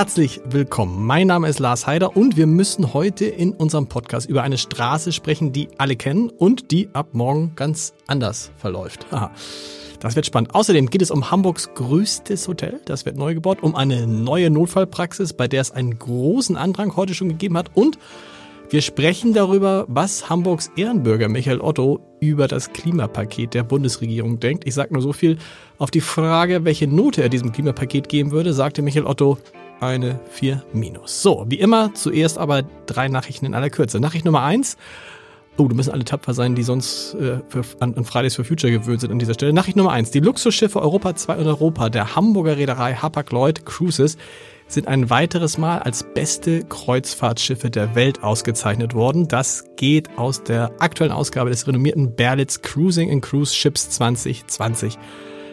Herzlich willkommen. Mein Name ist Lars Heider und wir müssen heute in unserem Podcast über eine Straße sprechen, die alle kennen und die ab morgen ganz anders verläuft. Aha. Das wird spannend. Außerdem geht es um Hamburgs größtes Hotel. Das wird neu gebaut. Um eine neue Notfallpraxis, bei der es einen großen Andrang heute schon gegeben hat. Und wir sprechen darüber, was Hamburgs Ehrenbürger Michael Otto über das Klimapaket der Bundesregierung denkt. Ich sage nur so viel. Auf die Frage, welche Note er diesem Klimapaket geben würde, sagte Michael Otto eine 4 minus. So, wie immer, zuerst aber drei Nachrichten in aller Kürze. Nachricht Nummer eins. Oh, du müssen alle tapfer sein, die sonst äh, für, an, Fridays for Future gewöhnt sind an dieser Stelle. Nachricht Nummer eins: Die Luxusschiffe Europa 2 und Europa der Hamburger Reederei Hapag-Lloyd Cruises sind ein weiteres Mal als beste Kreuzfahrtschiffe der Welt ausgezeichnet worden. Das geht aus der aktuellen Ausgabe des renommierten Berlitz Cruising and Cruise Ships 2020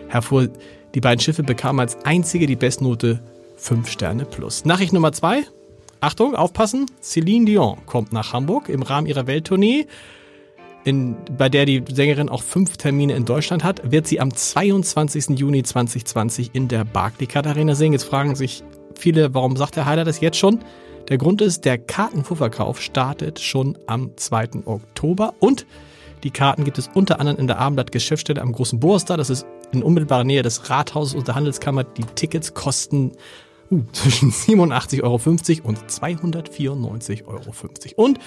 hervor. Die beiden Schiffe bekamen als einzige die Bestnote 5 Sterne plus. Nachricht Nummer zwei. Achtung, aufpassen, Celine Dion kommt nach Hamburg im Rahmen ihrer Welttournee. In, bei der die Sängerin auch fünf Termine in Deutschland hat, wird sie am 22. Juni 2020 in der Barclaycard Arena singen. Jetzt fragen sich viele, warum sagt der Heiler das jetzt schon? Der Grund ist, der Kartenvorverkauf startet schon am 2. Oktober und die Karten gibt es unter anderem in der Abendblatt Geschäftsstelle am Großen Borstar. Das ist in unmittelbarer Nähe des Rathauses und der Handelskammer. Die Tickets kosten uh, zwischen 87,50 Euro und 294,50 Euro. Und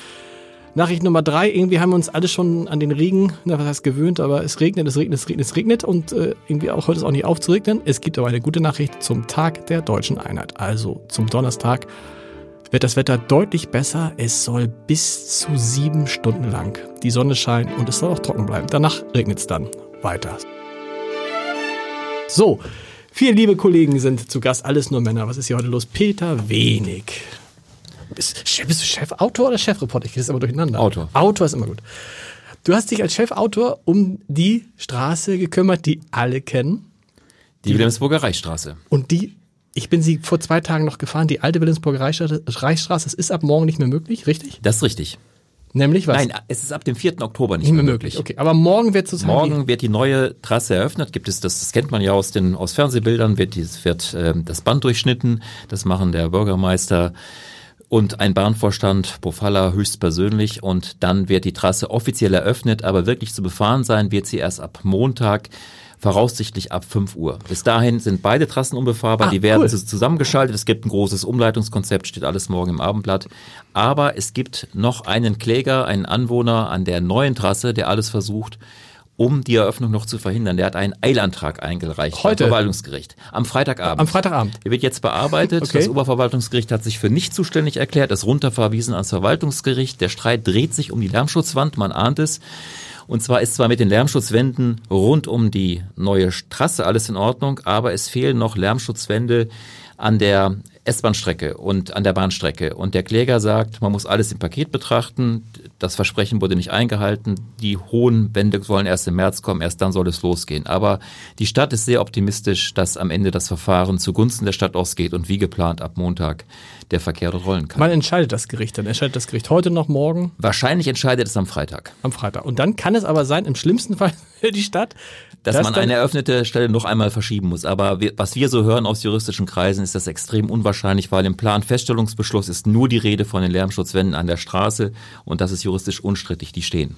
Nachricht Nummer drei, irgendwie haben wir uns alle schon an den Regen, na, was heißt gewöhnt, aber es regnet, es regnet, es regnet, es regnet und äh, irgendwie auch heute ist auch nicht aufzuregnen. Es gibt aber eine gute Nachricht zum Tag der deutschen Einheit, also zum Donnerstag wird das Wetter deutlich besser. Es soll bis zu sieben Stunden lang die Sonne scheinen und es soll auch trocken bleiben. Danach regnet es dann weiter. So, Vier liebe Kollegen sind zu Gast, alles nur Männer. Was ist hier heute los? Peter Wenig. Bist, bist du Chefautor oder Chefreporter? Ich kriege das immer durcheinander. Autor. Autor ist immer gut. Du hast dich als Chefautor um die Straße gekümmert, die alle kennen. Die Wilhelmsburger Reichsstraße. Und die, ich bin sie vor zwei Tagen noch gefahren, die alte Wilhelmsburger Reichsstraße, das ist ab morgen nicht mehr möglich, richtig? Das ist richtig. Nämlich was? Nein, es ist ab dem 4. Oktober nicht, nicht mehr möglich. Okay, aber morgen wird sozusagen Morgen wird die neue Trasse eröffnet. Gibt es das, das kennt man ja aus den aus Fernsehbildern, wird dieses wird äh, das Band durchschnitten. Das machen der Bürgermeister und ein Bahnvorstand Pofalla höchstpersönlich und dann wird die Trasse offiziell eröffnet, aber wirklich zu befahren sein wird sie erst ab Montag voraussichtlich ab 5 Uhr. Bis dahin sind beide Trassen unbefahrbar, ah, die werden cool. zusammengeschaltet. Es gibt ein großes Umleitungskonzept, steht alles morgen im Abendblatt. Aber es gibt noch einen Kläger, einen Anwohner an der neuen Trasse, der alles versucht, um die Eröffnung noch zu verhindern. Der hat einen Eilantrag eingereicht Heute? beim Verwaltungsgericht. Am Freitagabend. Am Freitagabend. Der wird jetzt bearbeitet. Okay. Das Oberverwaltungsgericht hat sich für nicht zuständig erklärt, ist runterverwiesen ans Verwaltungsgericht. Der Streit dreht sich um die Lärmschutzwand, man ahnt es. Und zwar ist zwar mit den Lärmschutzwänden rund um die neue Trasse alles in Ordnung, aber es fehlen noch Lärmschutzwände an der S-Bahn-Strecke und an der Bahnstrecke. Und der Kläger sagt, man muss alles im Paket betrachten. Das Versprechen wurde nicht eingehalten. Die hohen Wände sollen erst im März kommen, erst dann soll es losgehen. Aber die Stadt ist sehr optimistisch, dass am Ende das Verfahren zugunsten der Stadt ausgeht und wie geplant ab Montag der Verkehr rollen kann. Wann entscheidet das Gericht dann? Entscheidet das Gericht heute noch, morgen? Wahrscheinlich entscheidet es am Freitag. Am Freitag. Und dann kann es aber sein, im schlimmsten Fall für die Stadt, dass, dass man eine eröffnete Stelle noch einmal verschieben muss. Aber wir, was wir so hören aus juristischen Kreisen, ist das extrem unwahrscheinlich, weil im Planfeststellungsbeschluss ist nur die Rede von den Lärmschutzwänden an der Straße und das ist juristisch unstrittig, die stehen.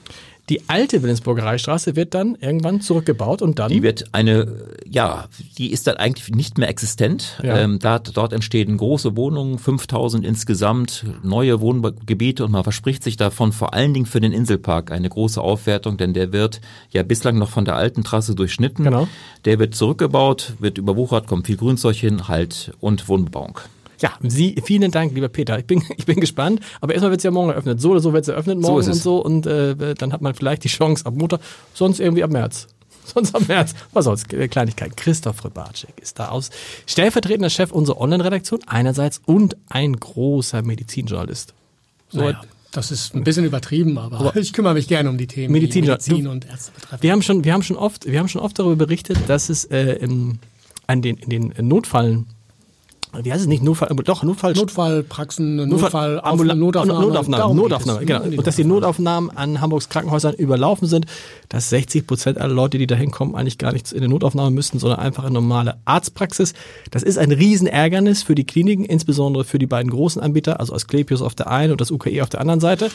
Die alte Wilhelmsburger Reichstraße wird dann irgendwann zurückgebaut und dann? Die wird eine, ja, die ist dann eigentlich nicht mehr existent. Ja. Ähm, da, dort entstehen große Wohnungen, 5000 insgesamt, neue Wohngebiete und man verspricht sich davon vor allen Dingen für den Inselpark eine große Aufwertung, denn der wird ja bislang noch von der alten Trasse durchschnitten. Genau. Der wird zurückgebaut, wird überwuchert, kommt viel Grünzeug hin, halt und Wohnbebauung. Ja, Sie, vielen Dank, lieber Peter. Ich bin, ich bin gespannt. Aber erstmal wird es ja morgen eröffnet. So oder so wird es eröffnet morgen so und so. Und äh, dann hat man vielleicht die Chance ab Montag, sonst irgendwie ab März. Sonst am März. Was soll's? Kleinigkeit. Christoph Rybarczyk ist da aus. Stellvertretender Chef unserer Online-Redaktion einerseits und ein großer Medizinjournalist. So naja, das ist ein bisschen übertrieben, aber, aber ich kümmere mich gerne um die Themen, Medizin, Medizin und Ärzte betreffen. Wir haben schon, wir haben schon oft, wir haben schon oft darüber berichtet, dass es äh, im, an den, in den Notfallen wie heißt es nicht, Notfall, doch, Notfall, Notfallpraxen, Notfall, Notfall, Notfall Notaufnahme. Notaufnahme, Notaufnahme, genau. Und dass die Notaufnahmen an Hamburgs Krankenhäusern überlaufen sind, dass 60 Prozent aller Leute, die da hinkommen, eigentlich gar nichts in der Notaufnahme müssten, sondern einfach in normale Arztpraxis. Das ist ein Riesenärgernis für die Kliniken, insbesondere für die beiden großen Anbieter, also Asklepios auf der einen und das UKE auf der anderen Seite.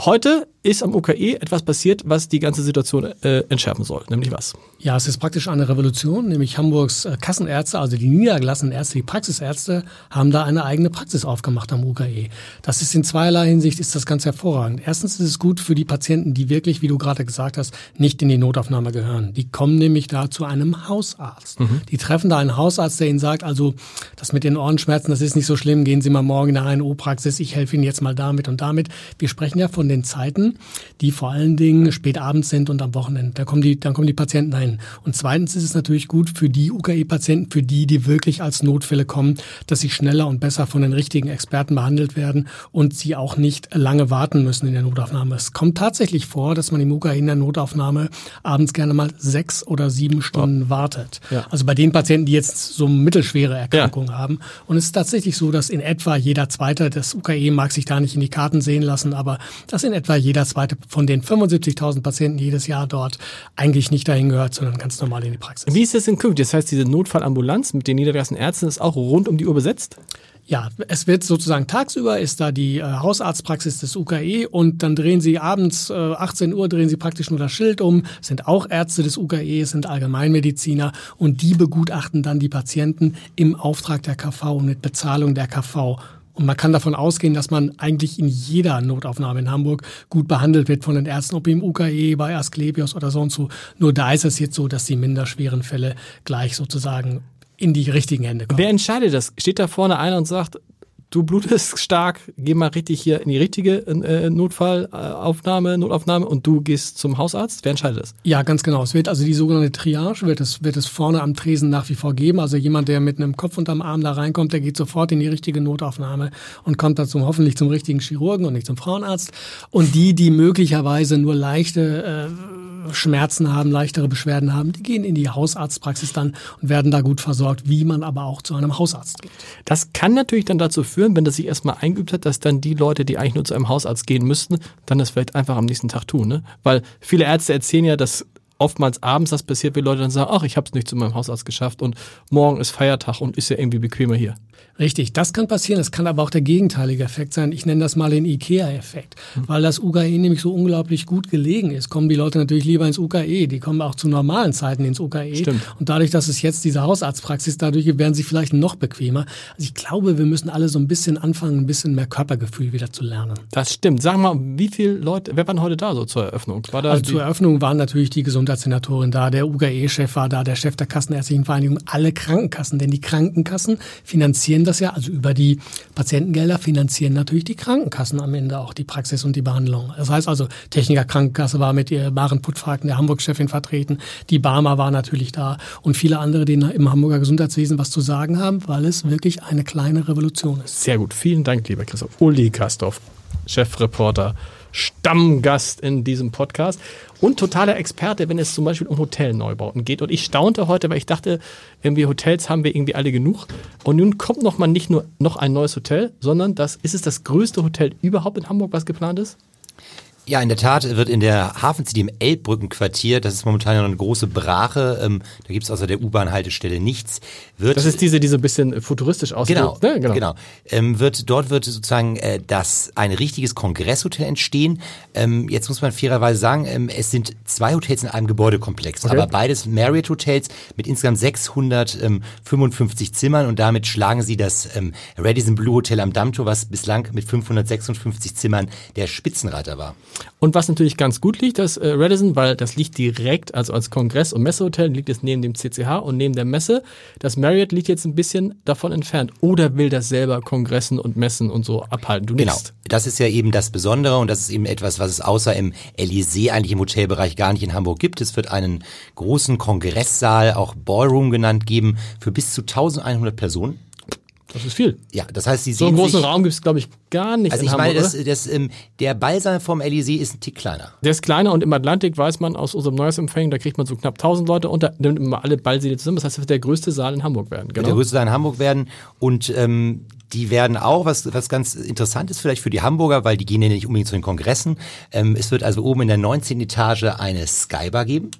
Heute ist am UKE etwas passiert, was die ganze Situation äh, entschärfen soll. Nämlich was? Ja, es ist praktisch eine Revolution, nämlich Hamburgs äh, Kassenärzte, also die niedergelassenen Ärzte, die Praxisärzte, haben da eine eigene Praxis aufgemacht am UKE. Das ist in zweierlei Hinsicht ist das ganz hervorragend. Erstens ist es gut für die Patienten, die wirklich, wie du gerade gesagt hast, nicht in die Notaufnahme gehören. Die kommen nämlich da zu einem Hausarzt. Mhm. Die treffen da einen Hausarzt, der ihnen sagt, also das mit den Ohrenschmerzen, das ist nicht so schlimm, gehen Sie mal morgen in eine HNO-Praxis, ich helfe Ihnen jetzt mal damit und damit. Wir sprechen ja von den Zeiten, die vor allen Dingen spät abends sind und am Wochenende. Da kommen die, dann kommen die Patienten dahin. Und zweitens ist es natürlich gut für die UKE-Patienten, für die, die wirklich als Notfälle kommen, dass sie schneller und besser von den richtigen Experten behandelt werden und sie auch nicht lange warten müssen in der Notaufnahme. Es kommt tatsächlich vor, dass man im UKE in der Notaufnahme abends gerne mal sechs oder sieben Stunden ja. wartet. Ja. Also bei den Patienten, die jetzt so mittelschwere Erkrankungen ja. haben. Und es ist tatsächlich so, dass in etwa jeder Zweite, das UKE mag sich da nicht in die Karten sehen lassen, aber dass in etwa jeder zweite von den 75.000 Patienten jedes Jahr dort eigentlich nicht dahin gehört, sondern ganz normal in die Praxis. Wie ist das in Künftig? Das heißt, diese Notfallambulanz mit den niedergelassenen Ärzten ist auch rund um die Uhr besetzt? Ja, es wird sozusagen tagsüber ist da die äh, Hausarztpraxis des UKE und dann drehen sie abends äh, 18 Uhr drehen sie praktisch nur das Schild um, sind auch Ärzte des UKE, sind Allgemeinmediziner und die begutachten dann die Patienten im Auftrag der KV und mit Bezahlung der KV. Und man kann davon ausgehen, dass man eigentlich in jeder Notaufnahme in Hamburg gut behandelt wird von den Ärzten, ob im UKE, bei Asklepios oder so und so. Nur da ist es jetzt so, dass die minderschweren Fälle gleich sozusagen in die richtigen Hände kommen. Wer entscheidet das? Steht da vorne einer und sagt, du blutest stark, geh mal richtig hier in die richtige äh, Notfallaufnahme, Notaufnahme und du gehst zum Hausarzt? Wer entscheidet das? Ja, ganz genau. Es wird also die sogenannte Triage, wird es, wird es vorne am Tresen nach wie vor geben. Also jemand, der mit einem Kopf unterm Arm da reinkommt, der geht sofort in die richtige Notaufnahme und kommt dann zum, hoffentlich zum richtigen Chirurgen und nicht zum Frauenarzt. Und die, die möglicherweise nur leichte äh, Schmerzen haben, leichtere Beschwerden haben, die gehen in die Hausarztpraxis dann und werden da gut versorgt, wie man aber auch zu einem Hausarzt geht. Das kann natürlich dann dazu führen, wenn das sich erstmal eingeübt hat, dass dann die Leute, die eigentlich nur zu einem Hausarzt gehen müssten, dann das vielleicht einfach am nächsten Tag tun. Ne? Weil viele Ärzte erzählen ja, dass oftmals abends das passiert, wie Leute dann sagen, ach, ich habe es nicht zu meinem Hausarzt geschafft und morgen ist Feiertag und ist ja irgendwie bequemer hier. Richtig, das kann passieren. Das kann aber auch der gegenteilige Effekt sein. Ich nenne das mal den IKEA-Effekt. Mhm. Weil das UKE nämlich so unglaublich gut gelegen ist, kommen die Leute natürlich lieber ins UKE. Die kommen auch zu normalen Zeiten ins UKE. Stimmt. Und dadurch, dass es jetzt diese Hausarztpraxis, dadurch werden sie vielleicht noch bequemer. Also ich glaube, wir müssen alle so ein bisschen anfangen, ein bisschen mehr Körpergefühl wieder zu lernen. Das stimmt. Sag mal, wie viele Leute, wer waren heute da so zur Eröffnung? War da also zur Eröffnung waren natürlich die Gesundheitssenatorin da, der UKE-Chef war da, der Chef der Kassenärztlichen Vereinigung, alle Krankenkassen. Denn die Krankenkassen finanzieren das ja, also über die Patientengelder finanzieren natürlich die Krankenkassen am Ende auch die Praxis und die Behandlung. Das heißt also, Techniker Krankenkasse war mit ihr Maren Puttfragen, der Hamburg-Chefin vertreten, die Barmer war natürlich da und viele andere, die im Hamburger Gesundheitswesen was zu sagen haben, weil es wirklich eine kleine Revolution ist. Sehr gut, vielen Dank, lieber Christoph. Uli Kastorf, Chefreporter Stammgast in diesem Podcast und totaler Experte, wenn es zum Beispiel um Hotelneubauten geht. Und ich staunte heute, weil ich dachte, irgendwie Hotels haben wir irgendwie alle genug. Und nun kommt noch mal nicht nur noch ein neues Hotel, sondern das ist es das größte Hotel überhaupt in Hamburg, was geplant ist? Ja, in der Tat wird in der Hafen City im Elbbrückenquartier, das ist momentan noch eine große Brache, ähm, da gibt's außer der U-Bahn-Haltestelle nichts. Wird, das ist diese, die so ein bisschen futuristisch aussieht. Genau, ne? genau. genau. Ähm, wird, dort wird sozusagen äh, das ein richtiges Kongresshotel entstehen. Ähm, jetzt muss man fairerweise sagen, ähm, es sind zwei Hotels in einem Gebäudekomplex, okay. aber beides Marriott-Hotels mit insgesamt 655 Zimmern und damit schlagen sie das ähm, Radisson Blue Hotel am Dammtor, was bislang mit 556 Zimmern der Spitzenreiter war. Und was natürlich ganz gut liegt, das äh, Radisson, weil das liegt direkt, also als Kongress- und Messehotel, liegt es neben dem CCH und neben der Messe. Das Marriott liegt jetzt ein bisschen davon entfernt. Oder will das selber Kongressen und Messen und so abhalten? Du genau. Das ist ja eben das Besondere und das ist eben etwas, was es außer im Elysée eigentlich im Hotelbereich gar nicht in Hamburg gibt. Es wird einen großen Kongresssaal, auch Ballroom genannt, geben für bis zu 1100 Personen. Das ist viel. Ja, das heißt, sie So einen großen sich, Raum gibt es, glaube ich, gar nicht Also in ich Hamburg. meine, das, das, ähm, der Ballsaal vom Elysée ist ein Tick kleiner. Der ist kleiner und im Atlantik weiß man aus unserem Neujahrsempfang, da kriegt man so knapp 1000 Leute und da nimmt immer alle Ballsäle zusammen. Das heißt, das wird der größte Saal in Hamburg werden. Wird der Genau. größte Saal in Hamburg werden und ähm, die werden auch, was, was ganz interessant ist vielleicht für die Hamburger, weil die gehen ja nicht unbedingt zu den Kongressen. Ähm, es wird also oben in der 19. Etage eine Skybar geben.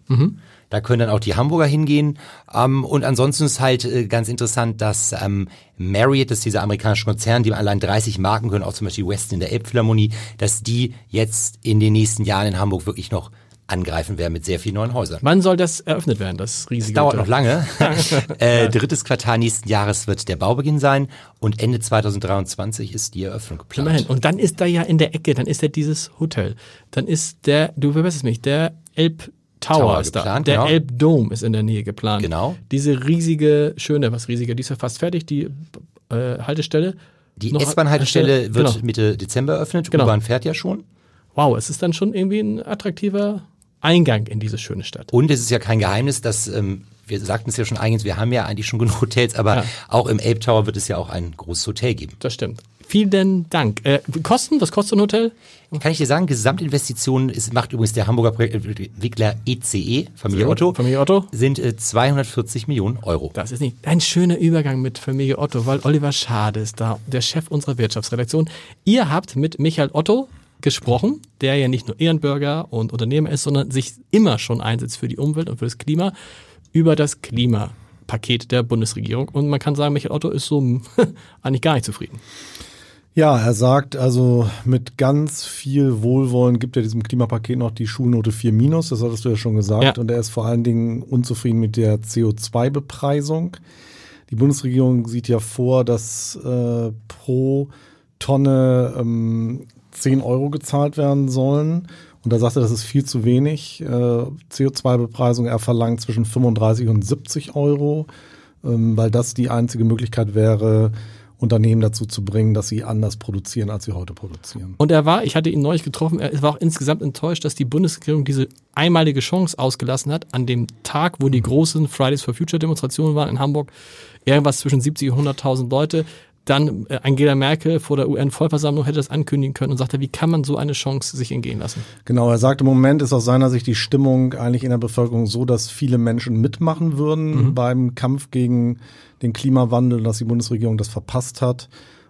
Da können dann auch die Hamburger hingehen. Ähm, und ansonsten ist halt äh, ganz interessant, dass ähm, Marriott, das ist dieser amerikanische Konzern, die allein 30 Marken können, auch zum Beispiel Westin in der Elbphilharmonie, dass die jetzt in den nächsten Jahren in Hamburg wirklich noch angreifen werden mit sehr vielen neuen Häusern. Wann soll das eröffnet werden, das riesige Dauert Hotel? noch lange. äh, drittes Quartal nächsten Jahres wird der Baubeginn sein und Ende 2023 ist die Eröffnung geplant. Immerhin. Und dann ist da ja in der Ecke, dann ist ja dieses Hotel. Dann ist der, du verbesserst mich, der Elb Tower, Tower ist da. geplant, Der genau. Elbdome ist in der Nähe geplant. Genau. Diese riesige, schöne, was riesige, die ist ja fast fertig, die äh, Haltestelle. Die S-Bahn-Haltestelle wird Genau. Mitte Dezember eröffnet. Genau. U-Bahn fährt ja schon. Wow, es ist dann schon irgendwie ein attraktiver Eingang in diese schöne Stadt. Und es ist ja kein Geheimnis, dass ähm, wir sagten es ja schon eingangs, wir haben ja eigentlich schon genug Hotels, aber Ja. auch im Elbtower wird es ja auch ein großes Hotel geben. Das stimmt. Vielen Dank. Äh, Kosten? Was kostet ein Hotel? Kann ich dir sagen, Gesamtinvestitionen ist, macht übrigens der Hamburger Projektentwickler ECE, Familie. Otto, Familie Otto. sind äh, 240 Millionen Euro. Das ist nicht ein schöner Übergang mit Familie Otto, weil Oliver Schade ist da, der Chef unserer Wirtschaftsredaktion. Ihr habt mit Michael Otto gesprochen, der ja nicht nur Ehrenbürger und Unternehmer ist, sondern sich immer schon einsetzt für die Umwelt und für das Klima, über das Klimapaket der Bundesregierung. Und man kann sagen, Michael Otto ist so eigentlich gar nicht zufrieden. Ja, er sagt also mit ganz viel Wohlwollen gibt er diesem Klimapaket noch die Schulnote 4 minus, das hattest du ja schon gesagt. Ja. Und er ist vor allen Dingen unzufrieden mit der CO2-Bepreisung. Die Bundesregierung sieht ja vor, dass äh, pro Tonne ähm, 10 Euro gezahlt werden sollen. Und da sagt er, das ist viel zu wenig. Äh, CO2-Bepreisung, er verlangt zwischen 35 und 70 Euro, ähm, weil das die einzige Möglichkeit wäre, Unternehmen dazu zu bringen, dass sie anders produzieren, als sie heute produzieren. Und er war, ich hatte ihn neulich getroffen, er war auch insgesamt enttäuscht, dass die Bundesregierung diese einmalige Chance ausgelassen hat, an dem Tag, wo die großen Fridays for Future Demonstrationen waren in Hamburg, irgendwas zwischen 70 und 100.000 Leute, dann äh, Angela Merkel vor der UN-Vollversammlung hätte das ankündigen können und sagte, wie kann man so eine Chance sich entgehen lassen? Genau, er sagt, im Moment ist aus seiner Sicht die Stimmung eigentlich in der Bevölkerung so, dass viele Menschen mitmachen würden beim Kampf gegen den Klimawandel, dass die Bundesregierung das verpasst hat.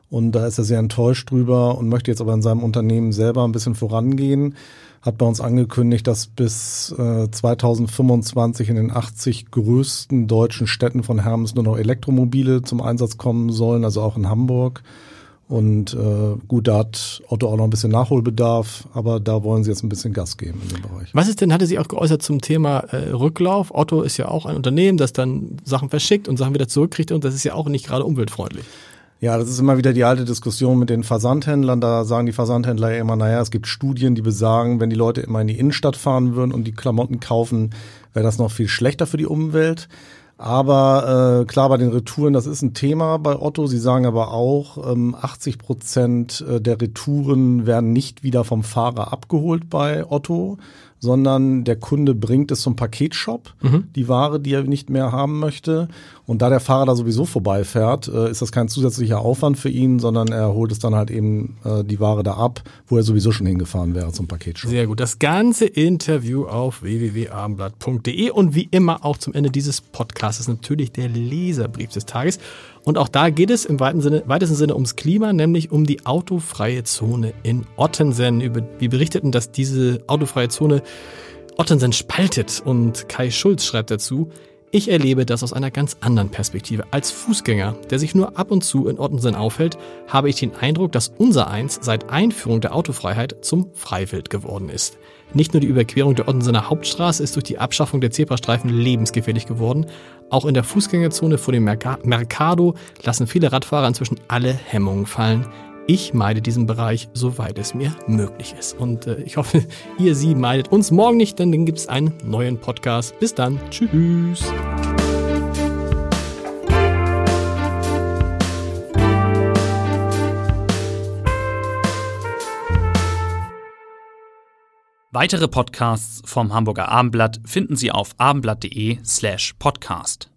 Und da ist er sehr enttäuscht drüber und möchte jetzt aber in seinem Unternehmen selber ein bisschen vorangehen. Hat bei uns angekündigt, dass bis äh, 2025 in den 80 größten deutschen Städten von Hermes nur noch Elektromobile zum Einsatz kommen sollen, also auch in Hamburg. Und äh, gut, da hat Otto auch noch ein bisschen Nachholbedarf, aber da wollen sie jetzt ein bisschen Gas geben in dem Bereich. Was ist denn, hatte sie auch geäußert zum Thema äh, Rücklauf? Otto ist ja auch ein Unternehmen, das dann Sachen verschickt und Sachen wieder zurückkriegt und das ist ja auch nicht gerade umweltfreundlich. Ja, das ist immer wieder die alte Diskussion mit den Versandhändlern. Da sagen die Versandhändler ja immer, naja, es gibt Studien, die besagen, wenn die Leute immer in die Innenstadt fahren würden und die Klamotten kaufen, wäre das noch viel schlechter für die Umwelt. Aber äh, klar, bei den Retouren, das ist ein Thema bei Otto. Sie sagen aber auch, ähm, 80 Prozent äh, der Retouren werden nicht wieder vom Fahrer abgeholt bei Otto, sondern der Kunde bringt es zum Paketshop, die Ware, die er nicht mehr haben möchte. Und da der Fahrer da sowieso vorbeifährt, äh, ist das kein zusätzlicher Aufwand für ihn, sondern er holt es dann halt eben äh, die Ware da ab, wo er sowieso schon hingefahren wäre zum Paketshop. Sehr gut. Das ganze Interview auf www.abendblatt.de und wie immer auch zum Ende dieses Podcasts natürlich der Leserbrief des Tages. Und auch da geht es im Sinne, weitesten Sinne ums Klima, nämlich um die autofreie Zone in Ottensen. Wir berichteten, dass diese autofreie Zone Ottensen spaltet und Kai Schulz schreibt dazu, ich erlebe das aus einer ganz anderen Perspektive. Als Fußgänger, der sich nur ab und zu in Ottensen aufhält, habe ich den Eindruck, dass unser Eins seit Einführung der Autofreiheit zum Freiwild geworden ist. Nicht nur die Überquerung der Ottensener Hauptstraße ist durch die Abschaffung der Zebrastreifen lebensgefährlich geworden, auch in der Fußgängerzone vor dem Merca- Mercado lassen viele Radfahrer inzwischen alle Hemmungen fallen. Ich meide diesen Bereich, soweit es mir möglich ist. Und äh, ich hoffe, ihr sie meidet uns morgen nicht, denn dann gibt es einen neuen Podcast. Bis dann. Tschüss. Weitere Podcasts vom Hamburger Abendblatt finden Sie auf abendblatt.de slash podcast.